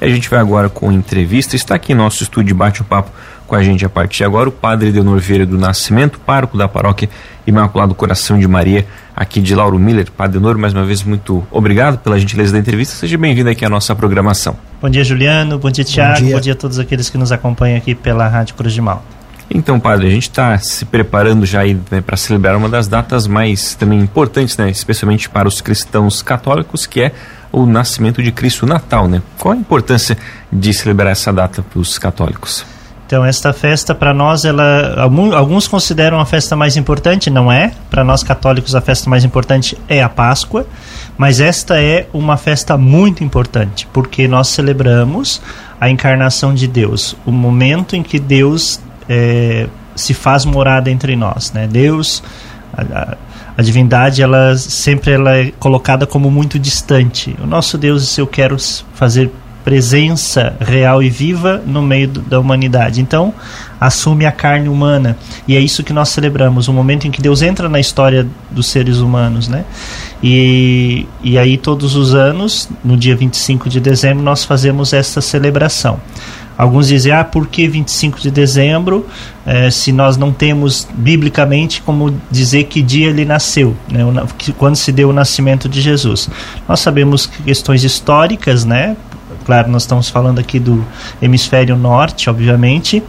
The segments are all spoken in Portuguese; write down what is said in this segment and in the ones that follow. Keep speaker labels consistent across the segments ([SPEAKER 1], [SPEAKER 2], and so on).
[SPEAKER 1] E a gente vai agora com entrevista. Está aqui em nosso estúdio Bate o Papo com a gente a partir de agora o padre Deonor Vieira do Nascimento, pároco da paróquia Imaculado Coração de Maria, aqui de Lauro Miller. Padre Deonor, mais uma vez, muito obrigado pela gentileza da entrevista. Seja bem-vindo aqui à nossa programação.
[SPEAKER 2] Bom dia, Juliano. Bom dia, Tiago. Bom dia. Bom dia a todos aqueles que nos acompanham aqui pela Rádio Cruz de Malta.
[SPEAKER 1] Então, padre, a gente está se preparando já né, para celebrar uma das datas mais também importantes, né, especialmente para os cristãos católicos, que é o nascimento de Cristo, o Natal, né? Qual a importância de celebrar essa data para os católicos?
[SPEAKER 2] Então, esta festa para nós, ela alguns consideram a festa mais importante, não é? Para nós católicos, a festa mais importante é a Páscoa, mas esta é uma festa muito importante, porque nós celebramos a encarnação de Deus, o momento em que Deus é, se faz morada entre nós, né? Deus, a, divindade, ela sempre ela é colocada como muito distante. O nosso Deus, eu quero fazer presença real e viva no meio do, da humanidade. Então, assume a carne humana. E é isso que nós celebramos, o momento em que Deus entra na história dos seres humanos, né? E, e aí todos os anos, no dia 25 de dezembro, nós fazemos esta celebração. Alguns dizem, ah, por que 25 de dezembro, eh, se nós não temos biblicamente como dizer que dia ele nasceu, né, quando se deu o nascimento de Jesus. Nós sabemos que questões históricas, né, claro, nós estamos falando aqui do hemisfério norte, obviamente.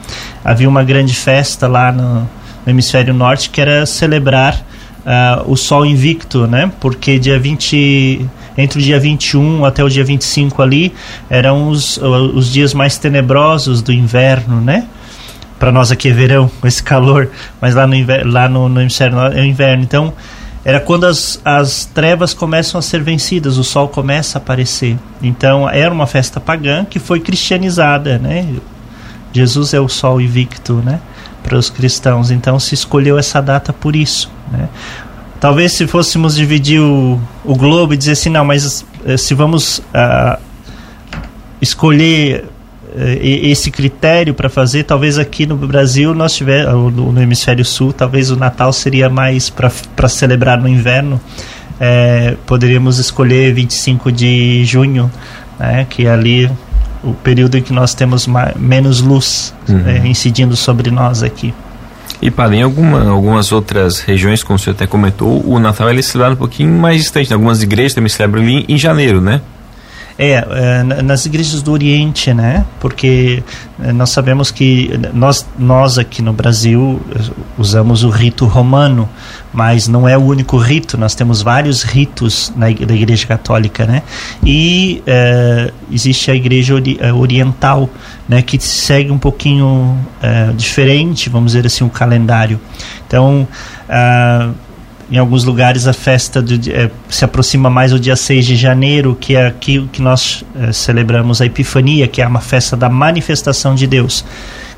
[SPEAKER 2] Havia uma grande festa lá no, no hemisfério norte que era celebrar uh, o sol invicto, né? Porque dia 20 entre o dia 21 até o dia 25 ali eram os, os dias mais tenebrosos do inverno, né? Para nós aqui é verão, com esse calor, mas lá no, inverno, lá no, no é inverno. Então, era quando as, as trevas começam a ser vencidas, o sol começa a aparecer. Então era uma festa pagã que foi cristianizada, né? Jesus é o sol invicto, né? Para os cristãos. Então se escolheu essa data por isso, né? Talvez se fôssemos dividir o, o globo e dizer assim, não, mas eh, se vamos uh, escolher eh, esse critério para fazer, talvez aqui no Brasil nós tiver no, no hemisfério sul, talvez o Natal seria mais para celebrar no inverno. É, poderíamos escolher 25 de junho, né, que é ali o período em que nós temos mais, menos luz uhum. é, incidindo sobre nós aqui.
[SPEAKER 1] E para em alguma, algumas outras regiões, como o senhor até comentou, o Natal ele é celebrado um pouquinho mais distante. Algumas igrejas também celebram em, em janeiro, né?
[SPEAKER 2] É, é, nas igrejas do Oriente, né? Porque é, nós sabemos que nós, nós aqui no Brasil usamos o rito romano, mas não é o único rito, nós temos vários ritos na da Igreja Católica, né? E é, existe a Igreja ori é, Oriental, né? Que segue um pouquinho é, diferente, vamos dizer assim, o calendário. Então, uh, em alguns lugares a festa do, é, se aproxima mais o dia 6 de janeiro, que é aqui que nós é, celebramos a Epifania, que é uma festa da manifestação de Deus.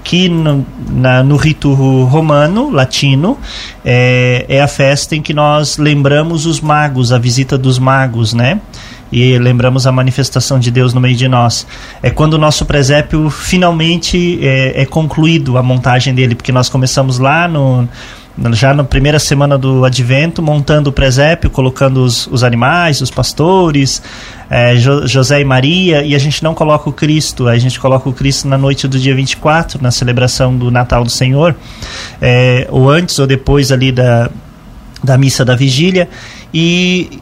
[SPEAKER 2] Que no, na, no rito romano, latino, é, é a festa em que nós lembramos os magos, a visita dos magos, né? e lembramos a manifestação de Deus no meio de nós. É quando o nosso presépio finalmente é, é concluído a montagem dele, porque nós começamos lá no já na primeira semana do advento, montando o presépio, colocando os, os animais, os pastores, é, jo, José e Maria, e a gente não coloca o Cristo, a gente coloca o Cristo na noite do dia 24, na celebração do Natal do Senhor, é, ou antes ou depois ali da, da missa da vigília, e,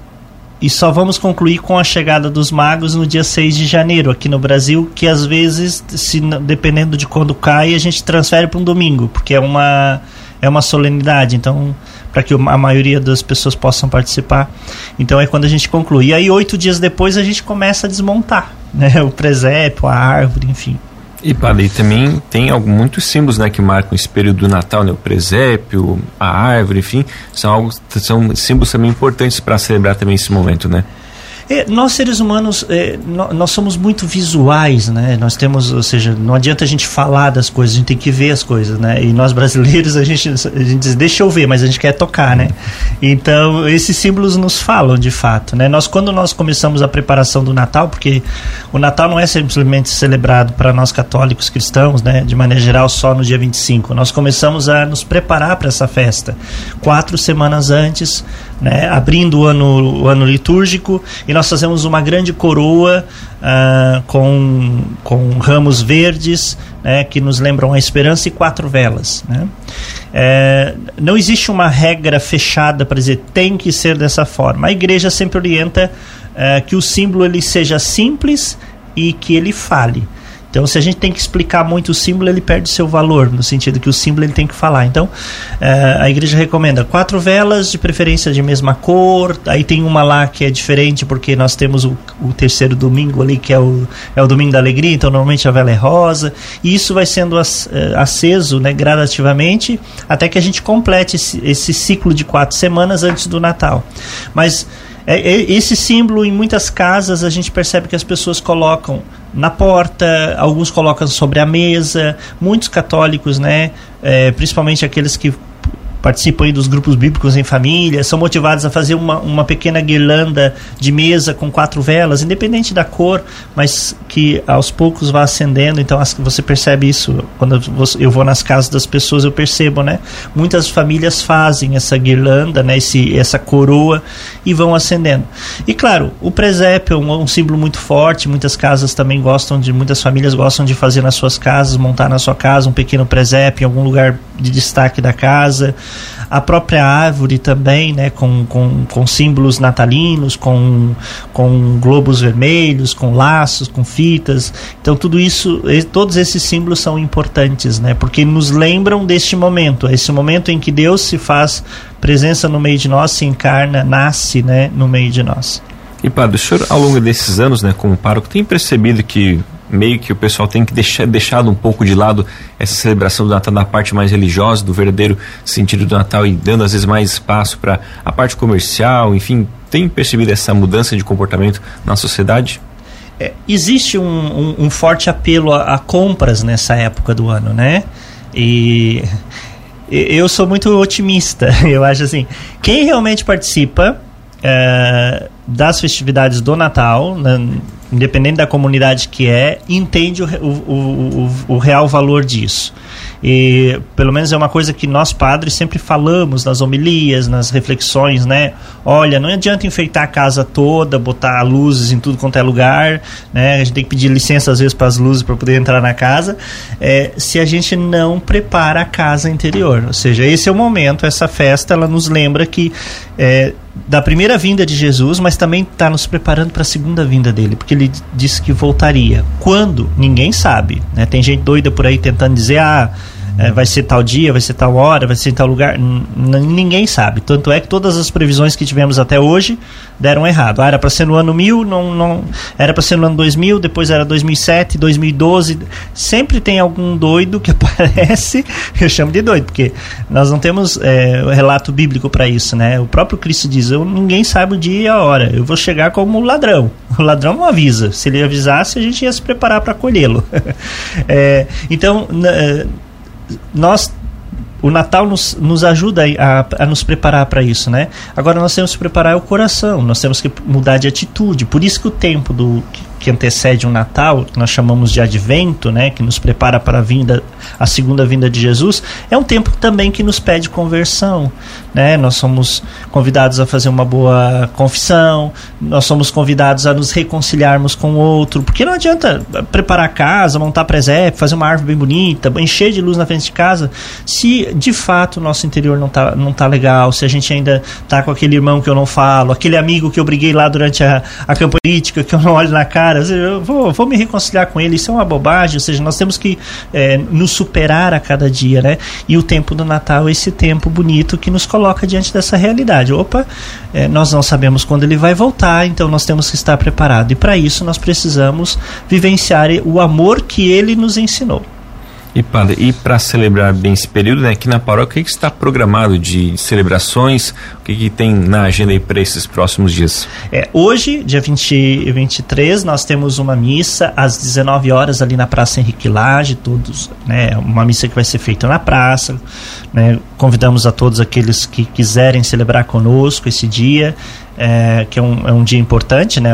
[SPEAKER 2] e só vamos concluir com a chegada dos magos no dia 6 de janeiro aqui no Brasil, que às vezes, se, dependendo de quando cai, a gente transfere para um domingo, porque é uma é uma solenidade, então para que a maioria das pessoas possam participar. Então é quando a gente conclui. E aí oito dias depois a gente começa a desmontar, né? O presépio, a árvore, enfim.
[SPEAKER 1] E padre, também tem alguns muitos símbolos né, que marcam esse período do Natal, né? O presépio, a árvore, enfim, são, algo, são símbolos também importantes para celebrar também esse momento, né?
[SPEAKER 2] É, nós seres humanos, é, nós somos muito visuais, né? Nós temos, ou seja, não adianta a gente falar das coisas, a gente tem que ver as coisas, né? E nós brasileiros, a gente, a gente diz, deixa eu ver, mas a gente quer tocar, né? Então, esses símbolos nos falam de fato, né? Nós, quando nós começamos a preparação do Natal, porque o Natal não é simplesmente celebrado para nós católicos cristãos, né? De maneira geral, só no dia 25. Nós começamos a nos preparar para essa festa. Quatro semanas antes, né? Abrindo o ano, o ano litúrgico, e nós nós fazemos uma grande coroa uh, com, com ramos verdes né, que nos lembram a esperança e quatro velas. Né? É, não existe uma regra fechada para dizer tem que ser dessa forma. A igreja sempre orienta uh, que o símbolo ele seja simples e que ele fale. Então, se a gente tem que explicar muito o símbolo, ele perde seu valor, no sentido que o símbolo ele tem que falar. Então, eh, a igreja recomenda quatro velas, de preferência de mesma cor. Aí tem uma lá que é diferente, porque nós temos o, o terceiro domingo ali, que é o, é o domingo da alegria, então normalmente a vela é rosa. E isso vai sendo eh, aceso né, gradativamente até que a gente complete esse, esse ciclo de quatro semanas antes do Natal. Mas é, é, esse símbolo em muitas casas a gente percebe que as pessoas colocam na porta, alguns colocam sobre a mesa, muitos católicos, né, é, principalmente aqueles que participam dos grupos bíblicos em família, são motivados a fazer uma, uma pequena guirlanda de mesa com quatro velas, independente da cor, mas que aos poucos vá acendendo. Então você percebe isso quando eu vou nas casas das pessoas, eu percebo, né? Muitas famílias fazem essa guirlanda, né? Esse, essa coroa e vão acendendo. E claro, o presépio é um, um símbolo muito forte. Muitas casas também gostam de, muitas famílias gostam de fazer nas suas casas, montar na sua casa um pequeno presépio em algum lugar de destaque da casa a própria árvore também, né, com, com, com símbolos natalinos, com, com globos vermelhos, com laços, com fitas. Então tudo isso, todos esses símbolos são importantes, né, porque nos lembram deste momento, esse momento em que Deus se faz presença no meio de nós, se encarna, nasce, né, no meio de nós.
[SPEAKER 1] E padre, o senhor ao longo desses anos, né, como pároco, tem percebido que meio que o pessoal tem que deixar deixado um pouco de lado essa celebração do Natal na parte mais religiosa, do verdadeiro sentido do Natal e dando às vezes mais espaço para a parte comercial, enfim, tem percebido essa mudança de comportamento na sociedade?
[SPEAKER 2] É, existe um, um, um, forte apelo a, a, compras nessa época do ano, né? E eu sou muito otimista. Eu acho assim, quem realmente participa é, das festividades do Natal, independente da comunidade que é, entende o, o, o, o, real valor disso. E pelo menos é uma coisa que nós padres sempre falamos nas homilias, nas reflexões, né? Olha, não adianta enfeitar a casa toda, botar luzes em tudo quanto é lugar, né? A gente tem que pedir licença às vezes para as luzes para poder entrar na casa, é, se a gente não prepara a casa interior. Ou seja, esse é o momento, essa festa, ela nos lembra que é, da primeira vinda de Jesus, mas também está nos preparando para a segunda vinda dele, porque ele disse que voltaria. Quando? Ninguém sabe. Né? Tem gente doida por aí tentando dizer, ah, é, vai ser tal dia, vai ser tal hora, vai ser tal lugar. Ninguém sabe. Tanto é que todas as previsões que tivemos até hoje deram errado. Ah, era para ser no ano 1000, não, não, era para ser no ano 2000, depois era 2007, 2012. Sempre tem algum doido que aparece, eu chamo de doido, porque nós não temos é, relato bíblico para isso, né? O próprio Cristo diz: eu, ninguém sabe o dia e a hora, eu vou chegar como ladrão. O ladrão não avisa. Se ele avisasse, a gente ia se preparar para acolhê-lo. é, então, nós o Natal nos, nos ajuda a, a nos preparar para isso, né? Agora nós temos que preparar o coração, nós temos que mudar de atitude. Por isso que o tempo do que antecede um Natal, que nós chamamos de Advento, né, que nos prepara para a vinda, a segunda vinda de Jesus, é um tempo também que nos pede conversão, né? Nós somos convidados a fazer uma boa confissão, nós somos convidados a nos reconciliarmos com o outro, porque não adianta preparar a casa, montar presépio, fazer uma árvore bem bonita, encher de luz na frente de casa, se de fato o nosso interior não tá, não tá legal, se a gente ainda tá com aquele irmão que eu não falo, aquele amigo que eu briguei lá durante a, a campanha política, que eu não olho na cara, eu vou, vou me reconciliar com ele, isso é uma bobagem, ou seja, nós temos que é, nos superar a cada dia, né? E o tempo do Natal é esse tempo bonito que nos coloca diante dessa realidade. Opa, é, nós não sabemos quando ele vai voltar, então nós temos que estar preparados. E para isso nós precisamos vivenciar o amor que ele nos ensinou.
[SPEAKER 1] E padre, e para celebrar bem esse período, né, aqui na paróquia, o que, que está programado de celebrações? O que, que tem na agenda aí para esses próximos dias?
[SPEAKER 2] É, hoje, dia 20, 23, nós temos uma missa às 19 horas ali na Praça Henrique Lage, todos, né, uma missa que vai ser feita na praça, né, convidamos a todos aqueles que quiserem celebrar conosco esse dia, é, que é um, é um dia importante, né,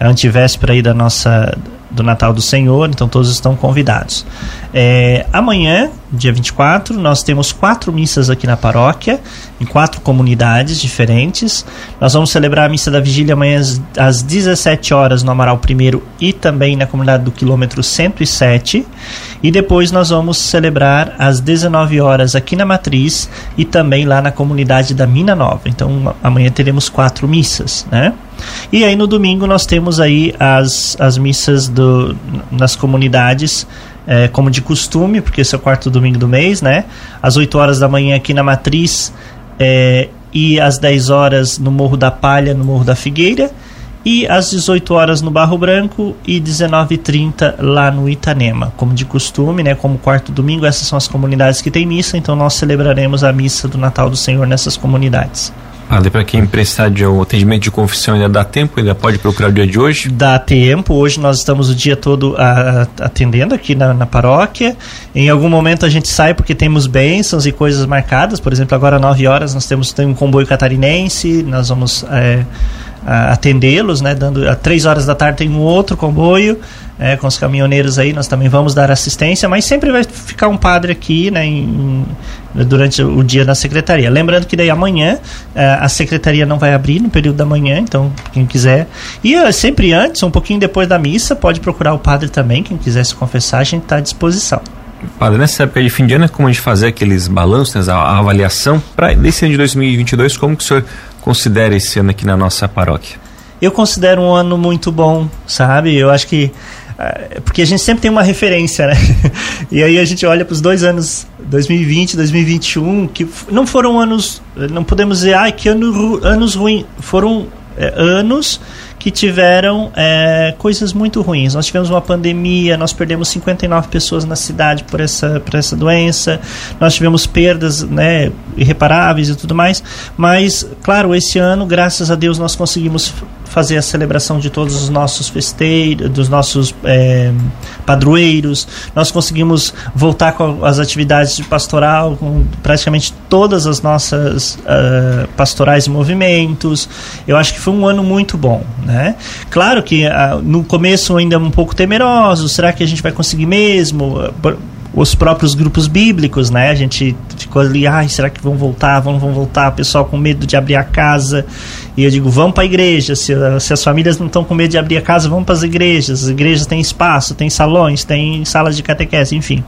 [SPEAKER 2] é a antivéspera aí da nossa do Natal do Senhor, então todos estão convidados. É, amanhã, dia 24, nós temos quatro missas aqui na paróquia, em quatro comunidades diferentes. Nós vamos celebrar a missa da vigília amanhã às, às 17 horas no Amaral I e também na comunidade do quilômetro 107. E depois nós vamos celebrar às 19 horas aqui na Matriz e também lá na comunidade da Mina Nova. Então amanhã teremos quatro missas, né? E aí no domingo nós temos aí as, as missas do, nas comunidades é, como de costume, porque esse é o quarto domingo do mês, né? Às 8 horas da manhã aqui na Matriz é, e às 10 horas no Morro da Palha, no Morro da Figueira. E às 18 horas no Barro Branco e 19h30 lá no Itanema. Como de costume, né? Como quarto domingo, essas são as comunidades que tem missa, então nós celebraremos a missa do Natal do Senhor nessas comunidades.
[SPEAKER 1] Padre, para quem prestar de um atendimento de confissão ainda dá tempo? Ainda pode procurar o dia de hoje?
[SPEAKER 2] Dá tempo. Hoje nós estamos o dia todo a, a, atendendo aqui na, na, paróquia. Em algum momento a gente sai porque temos bênçãos e coisas marcadas. Por exemplo, agora às 9 horas nós temos tem um comboio catarinense. Nós vamos é, atendê-los, né? Dando, às 3 horas da tarde tem um outro comboio é, com os caminhoneiros aí, nós também vamos dar assistência, mas sempre vai ficar um padre aqui né, em, durante o dia na secretaria. Lembrando que daí amanhã é, a secretaria não vai abrir no período da manhã, então quem quiser. E é, sempre antes, um pouquinho depois da missa, pode procurar o padre também, quem quiser se confessar, a gente está à disposição.
[SPEAKER 1] Padre, nessa época de fim de ano é como a gente fazer aqueles balanços, né, a, avaliação para desse ano de 2022, como que o senhor considera esse ano aqui na nossa paróquia?
[SPEAKER 2] Eu considero um ano muito bom, sabe? Eu acho que é, porque a gente sempre tem uma referência, né? E aí a gente olha para os dois anos, 2020, 2021, que não foram anos, não podemos dizer, ah, que ano, anos ruins, foram é, anos que tiveram é, coisas muito ruins. Nós tivemos uma pandemia, nós perdemos 59 pessoas na cidade por essa, por essa doença, nós tivemos perdas né, irreparáveis e tudo mais, mas, claro, esse ano, graças a Deus, nós conseguimos fazer a celebração de todos os nossos festeiros, dos nossos é, padroeiros. Nós conseguimos voltar com as atividades de pastoral, com praticamente todas as nossas uh, pastorais e movimentos. Eu acho que foi um ano muito bom, né? Claro que uh, no começo ainda um pouco temeroso. Será que a gente vai conseguir mesmo? Os próprios grupos bíblicos, né? A gente ficou ali, ai, será que vão voltar? Vão, vão voltar? O pessoal com medo de abrir a casa. E eu digo, vamos para a igreja. Se, se, as famílias não estão com medo de abrir a casa, vamos para as igrejas. As igrejas têm espaço, têm salões, têm salas de catequese, enfim.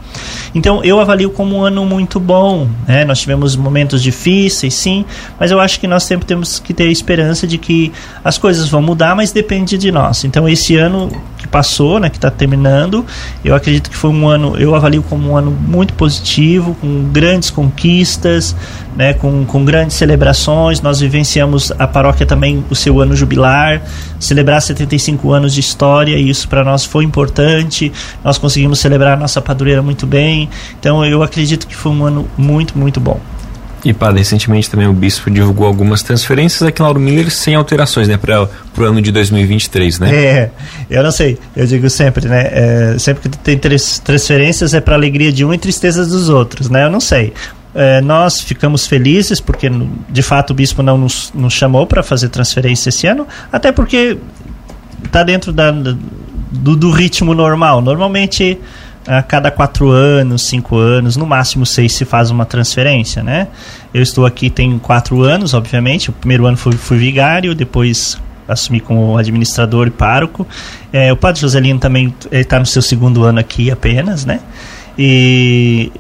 [SPEAKER 2] Então eu avalio como um ano muito bom. Né? Nós tivemos momentos difíceis, sim, mas eu acho que nós sempre temos que ter esperança de que as coisas vão mudar, mas depende de nós. Então esse ano que passou, né, que está terminando, eu acredito que foi um ano, eu avalio como um ano muito positivo, com grandes conquistas, né, com, com grandes celebrações. Nós vivenciamos a paróquia também o seu ano jubilar, celebrar 75 anos de história, e isso para nós foi importante. Nós conseguimos celebrar a nossa padroeira muito bem. Então eu acredito que foi um ano muito, muito bom.
[SPEAKER 1] E, padre, recentemente também o bispo divulgou algumas transferências aqui em Lauro Miller sem alterações, né, para o ano de 2023, né?
[SPEAKER 2] É, eu não sei, eu digo sempre, né, é, sempre que tem transferências é para alegria de um e tristeza dos outros, né, eu não sei. É, nós ficamos felizes porque, de fato, o bispo não nos, nos chamou para fazer transferência esse ano, até porque está dentro da, do, do ritmo normal. Normalmente a cada quatro anos, cinco anos, no máximo seis se faz uma transferência, né? Eu estou aqui tem quatro anos, obviamente. O primeiro ano fui, fui vigário, depois assumi como administrador e pároco. É, o padre Joselino também está no seu segundo ano aqui apenas, né? E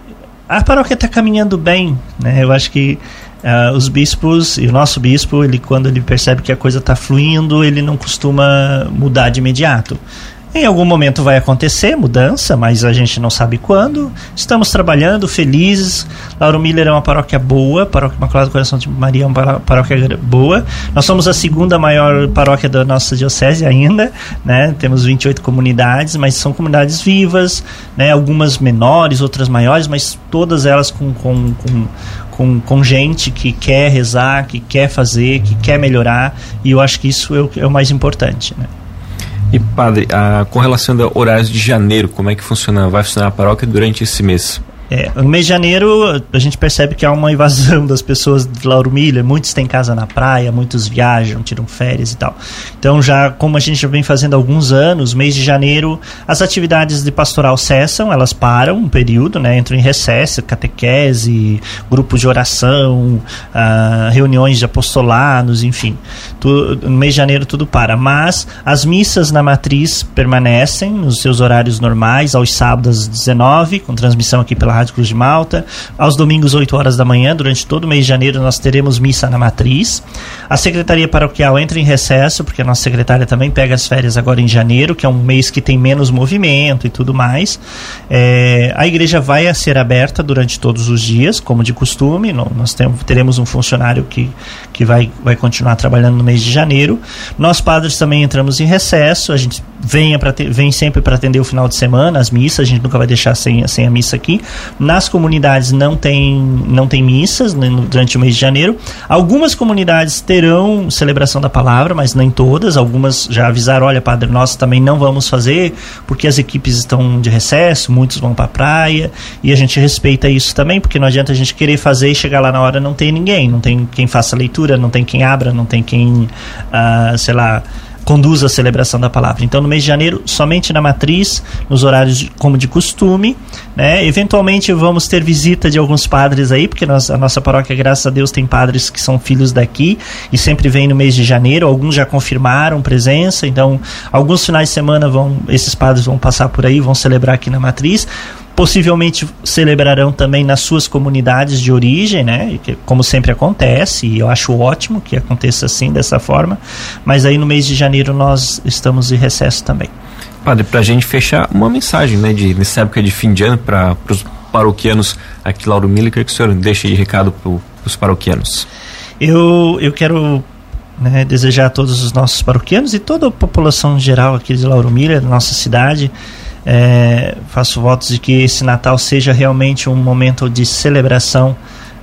[SPEAKER 2] a paróquia está caminhando bem, né? Eu acho que uh, os bispos e o nosso bispo, ele quando ele percebe que a coisa está fluindo, ele não costuma mudar de imediato. Em algum momento vai acontecer mudança, mas a gente não sabe quando. Estamos trabalhando, felizes. Lauro Miller é uma paróquia boa, paróquia Imaculada do Coração de Maria é uma paróquia boa. Nós somos a segunda maior paróquia da nossa diocese ainda, né? Temos 28 comunidades, mas são comunidades vivas, né? Algumas menores, outras maiores, mas todas elas com, com, com com, com gente que quer rezar, que quer fazer, que quer melhorar, e eu acho que isso é o, é o mais importante. Né?
[SPEAKER 1] E padre, a, com relação a horários de janeiro, como é que funciona? Vai funcionar a paróquia durante esse mês?
[SPEAKER 2] É, no mês de janeiro, a gente percebe que há uma invasão das pessoas de Lauro Miller. Muitos têm casa na praia, muitos viajam, tiram férias e tal. Então, já como a gente já vem fazendo há alguns anos, mês de janeiro, as atividades de pastoral cessam, elas param um período, né? Entram em recesso, catequese, grupos de oração, uh, reuniões de apostolados, enfim. No mês de janeiro tudo para. Mas as missas na matriz permanecem nos seus horários normais, aos sábados às 19, com transmissão aqui pela Rádio Cruz de Malta. Aos domingos, 8 horas da manhã, durante todo o mês de janeiro, nós teremos missa na matriz. A Secretaria Paroquial entra em recesso, porque a nossa secretária também pega as férias agora em janeiro, que é um mês que tem menos movimento e tudo mais. É, a igreja vai ser aberta durante todos os dias, como de costume. Nós teremos um funcionário que, que vai, vai continuar trabalhando no mês de janeiro. Nós, padres, também entramos em recesso. A gente venha te, vem sempre para atender o final de semana, as missas. A gente nunca vai deixar sem, sem a missa aqui. Nas comunidades não tem, não tem missas né, durante o mês de janeiro. Algumas comunidades terão celebração da palavra, mas nem todas. Algumas já avisaram: olha, Padre, nós também não vamos fazer porque as equipes estão de recesso, muitos vão para a praia e a gente respeita isso também, porque não adianta a gente querer fazer e chegar lá na hora não tem ninguém, não tem quem faça leitura, não tem quem abra, não tem quem, uh, sei lá conduz a celebração da palavra. Então, no mês de janeiro, somente na matriz, nos horários de, como de costume. Né? Eventualmente, vamos ter visita de alguns padres aí, porque nós, a nossa paróquia, graças a Deus, tem padres que são filhos daqui e sempre vem no mês de janeiro. Alguns já confirmaram presença, então, alguns finais de semana vão, esses padres vão passar por aí, vão celebrar aqui na matriz possivelmente celebrarão também nas suas comunidades de origem, né? Como sempre acontece, e eu acho ótimo que aconteça assim, dessa forma. Mas aí no mês de janeiro nós estamos em recesso também.
[SPEAKER 1] Padre, para a gente fechar, uma mensagem, né, de, nessa época de fim de ano para os paroquianos aqui, Lauro Miller, que o senhor deixa de recado para os paroquianos?
[SPEAKER 2] Eu, eu quero né, desejar a todos os nossos paroquianos e toda a população geral aqui de Lauro Miller, nossa cidade, é, faço votos de que esse Natal seja realmente um momento de celebração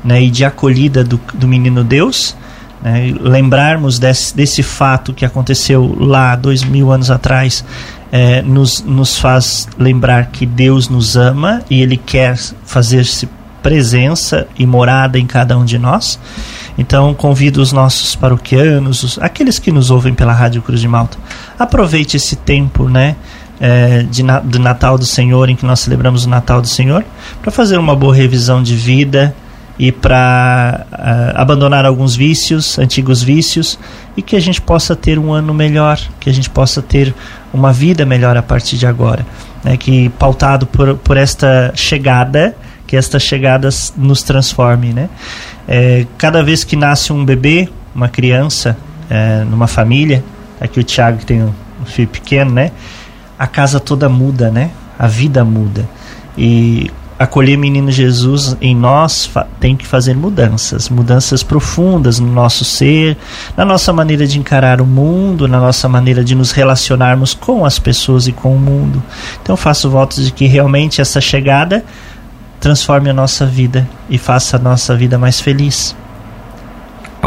[SPEAKER 2] né, e de acolhida do, do menino Deus. Né, lembrarmos desse, desse fato que aconteceu lá dois mil anos atrás é, nos, nos faz lembrar que Deus nos ama e Ele quer fazer-se presença e morada em cada um de nós. Então convido os nossos paroquianos, os, aqueles que nos ouvem pela Rádio Cruz de Malta, aproveite esse tempo, né? É, de, do Natal do Senhor, em que nós celebramos o Natal do Senhor, para fazer uma boa revisão de vida e para uh, é, abandonar alguns vícios, antigos vícios, e que a gente possa ter um ano melhor, que a gente possa ter uma vida melhor a partir de agora. Né? Que pautado por, por esta chegada, que esta chegada nos transforme. Né? É, cada vez que nasce um bebê, uma criança, é, numa família, aqui o Tiago tem um filho pequeno, né? A casa toda muda, né? A vida muda. E acolher menino Jesus em nós tem que fazer mudanças, mudanças profundas no nosso ser, na nossa maneira de encarar o mundo, na nossa maneira de nos relacionarmos com as pessoas e com o mundo. Então faço votos de que realmente essa chegada transforme a nossa vida e faça a nossa vida mais feliz.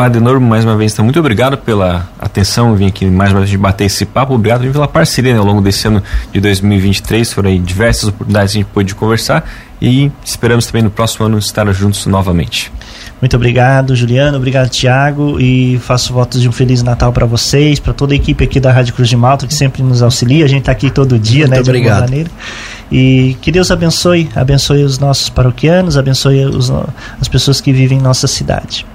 [SPEAKER 1] Padre Normo, mais uma vez, então, muito obrigado pela atenção, vim aqui mais uma vez bater esse papo, obrigado pela parceria né, ao longo desse ano de 2023, foram aí diversas oportunidades que a gente pôde conversar e esperamos também no próximo ano estar juntos novamente.
[SPEAKER 2] Muito obrigado, Juliano. Obrigado, Tiago. E faço votos de um Feliz Natal para vocês, para toda a equipe aqui da Rádio Cruz de Malta, que sempre nos auxilia. A gente está aqui todo dia,
[SPEAKER 1] Muito
[SPEAKER 2] né?
[SPEAKER 1] Obrigado. De maneira.
[SPEAKER 2] E que Deus abençoe, abençoe os nossos paroquianos, abençoe os, as pessoas que vivem em nossa cidade.